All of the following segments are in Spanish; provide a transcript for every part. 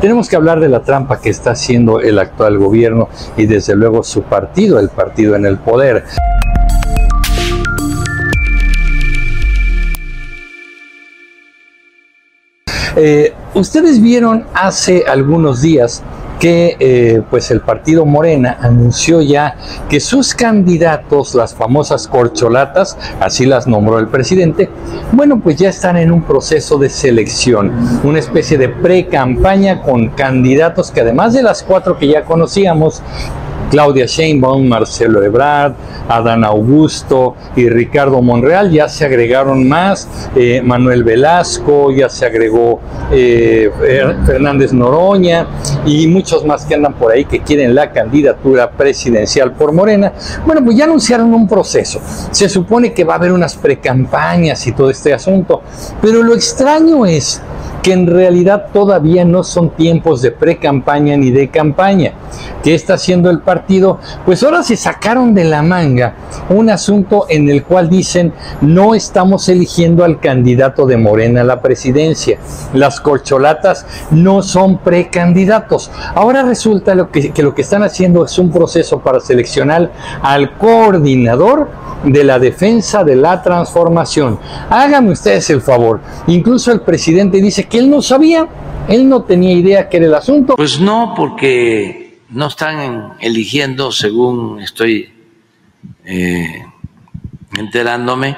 tenemos que hablar de la trampa que está haciendo el actual gobierno y desde luego su partido, el partido en el poder. Eh, ustedes vieron hace algunos días que eh, pues el partido Morena anunció ya que sus candidatos, las famosas corcholatas, así las nombró el presidente, bueno, pues ya están en un proceso de selección, una especie de pre-campaña con candidatos que además de las cuatro que ya conocíamos, Claudia Sheinbaum, Marcelo Ebrard, Adán Augusto y Ricardo Monreal. Ya se agregaron más, eh, Manuel Velasco, ya se agregó eh, Fernández Noroña y muchos más que andan por ahí que quieren la candidatura presidencial por Morena. Bueno, pues ya anunciaron un proceso. Se supone que va a haber unas precampañas y todo este asunto, pero lo extraño es que en realidad todavía no son tiempos de pre-campaña ni de campaña. ¿Qué está haciendo el partido? Pues ahora se sacaron de la manga un asunto en el cual dicen no estamos eligiendo al candidato de Morena a la presidencia. Las corcholatas no son precandidatos. Ahora resulta lo que, que lo que están haciendo es un proceso para seleccionar al coordinador de la defensa de la transformación. Háganme ustedes el favor. Incluso el presidente dice que él no sabía, él no tenía idea que era el asunto. Pues no, porque no están eligiendo, según estoy eh, enterándome,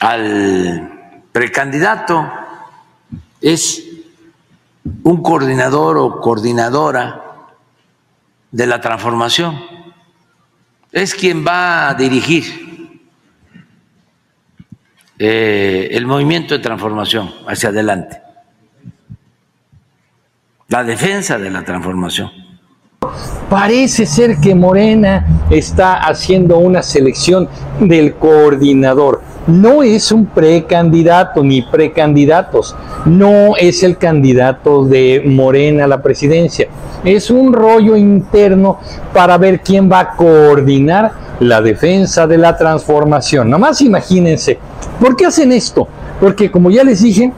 al precandidato. Es un coordinador o coordinadora de la transformación es quien va a dirigir eh, el movimiento de transformación hacia adelante, la defensa de la transformación. Parece ser que Morena está haciendo una selección del coordinador. No es un precandidato ni precandidatos. No es el candidato de Morena a la presidencia. Es un rollo interno para ver quién va a coordinar la defensa de la transformación. Nomás imagínense, ¿por qué hacen esto? Porque como ya les dije,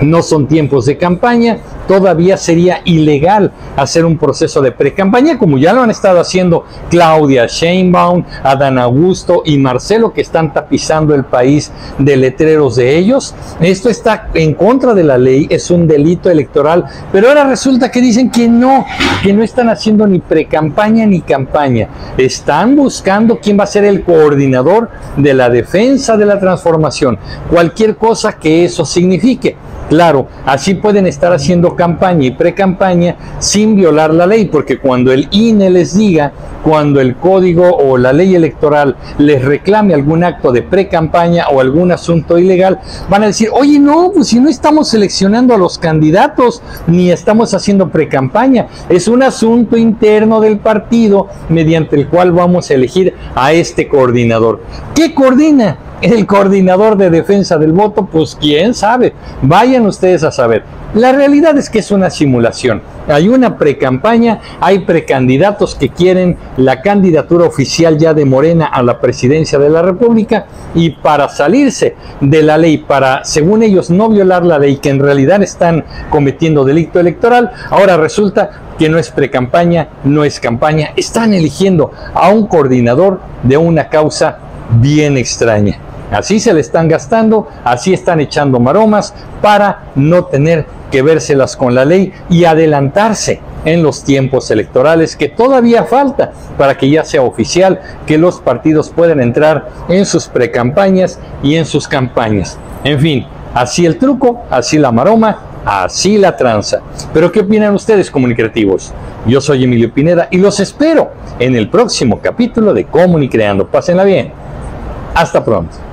no son tiempos de campaña, todavía sería ilegal hacer un proceso de pre-campaña, como ya lo han estado haciendo Claudia Sheinbaum, Adán Augusto y Marcelo, que están tapizando el país de letreros de ellos. Esto está en contra de la ley, es un delito electoral, pero ahora resulta que dicen que no, que no están haciendo ni pre-campaña ni campaña. Están buscando quién va a ser el coordinador de la defensa de la transformación, cualquier cosa que eso signifique. Claro, así pueden estar haciendo campaña y pre-campaña sin violar la ley, porque cuando el INE les diga, cuando el código o la ley electoral les reclame algún acto de pre-campaña o algún asunto ilegal, van a decir, oye, no, pues si no estamos seleccionando a los candidatos, ni estamos haciendo pre-campaña, es un asunto interno del partido mediante el cual vamos a elegir a este coordinador. ¿Qué coordina? El coordinador de defensa del voto, pues quién sabe, vayan ustedes a saber. La realidad es que es una simulación. Hay una precampaña, hay precandidatos que quieren la candidatura oficial ya de Morena a la presidencia de la República y para salirse de la ley, para, según ellos, no violar la ley, que en realidad están cometiendo delito electoral, ahora resulta que no es precampaña, no es campaña, están eligiendo a un coordinador de una causa bien extraña. Así se le están gastando, así están echando maromas para no tener que vérselas con la ley y adelantarse en los tiempos electorales que todavía falta para que ya sea oficial que los partidos puedan entrar en sus precampañas y en sus campañas. En fin, así el truco, así la maroma, así la tranza. Pero ¿qué opinan ustedes comunicativos? Yo soy Emilio Pineda y los espero en el próximo capítulo de Comunicreando. Pásenla bien. Hasta pronto.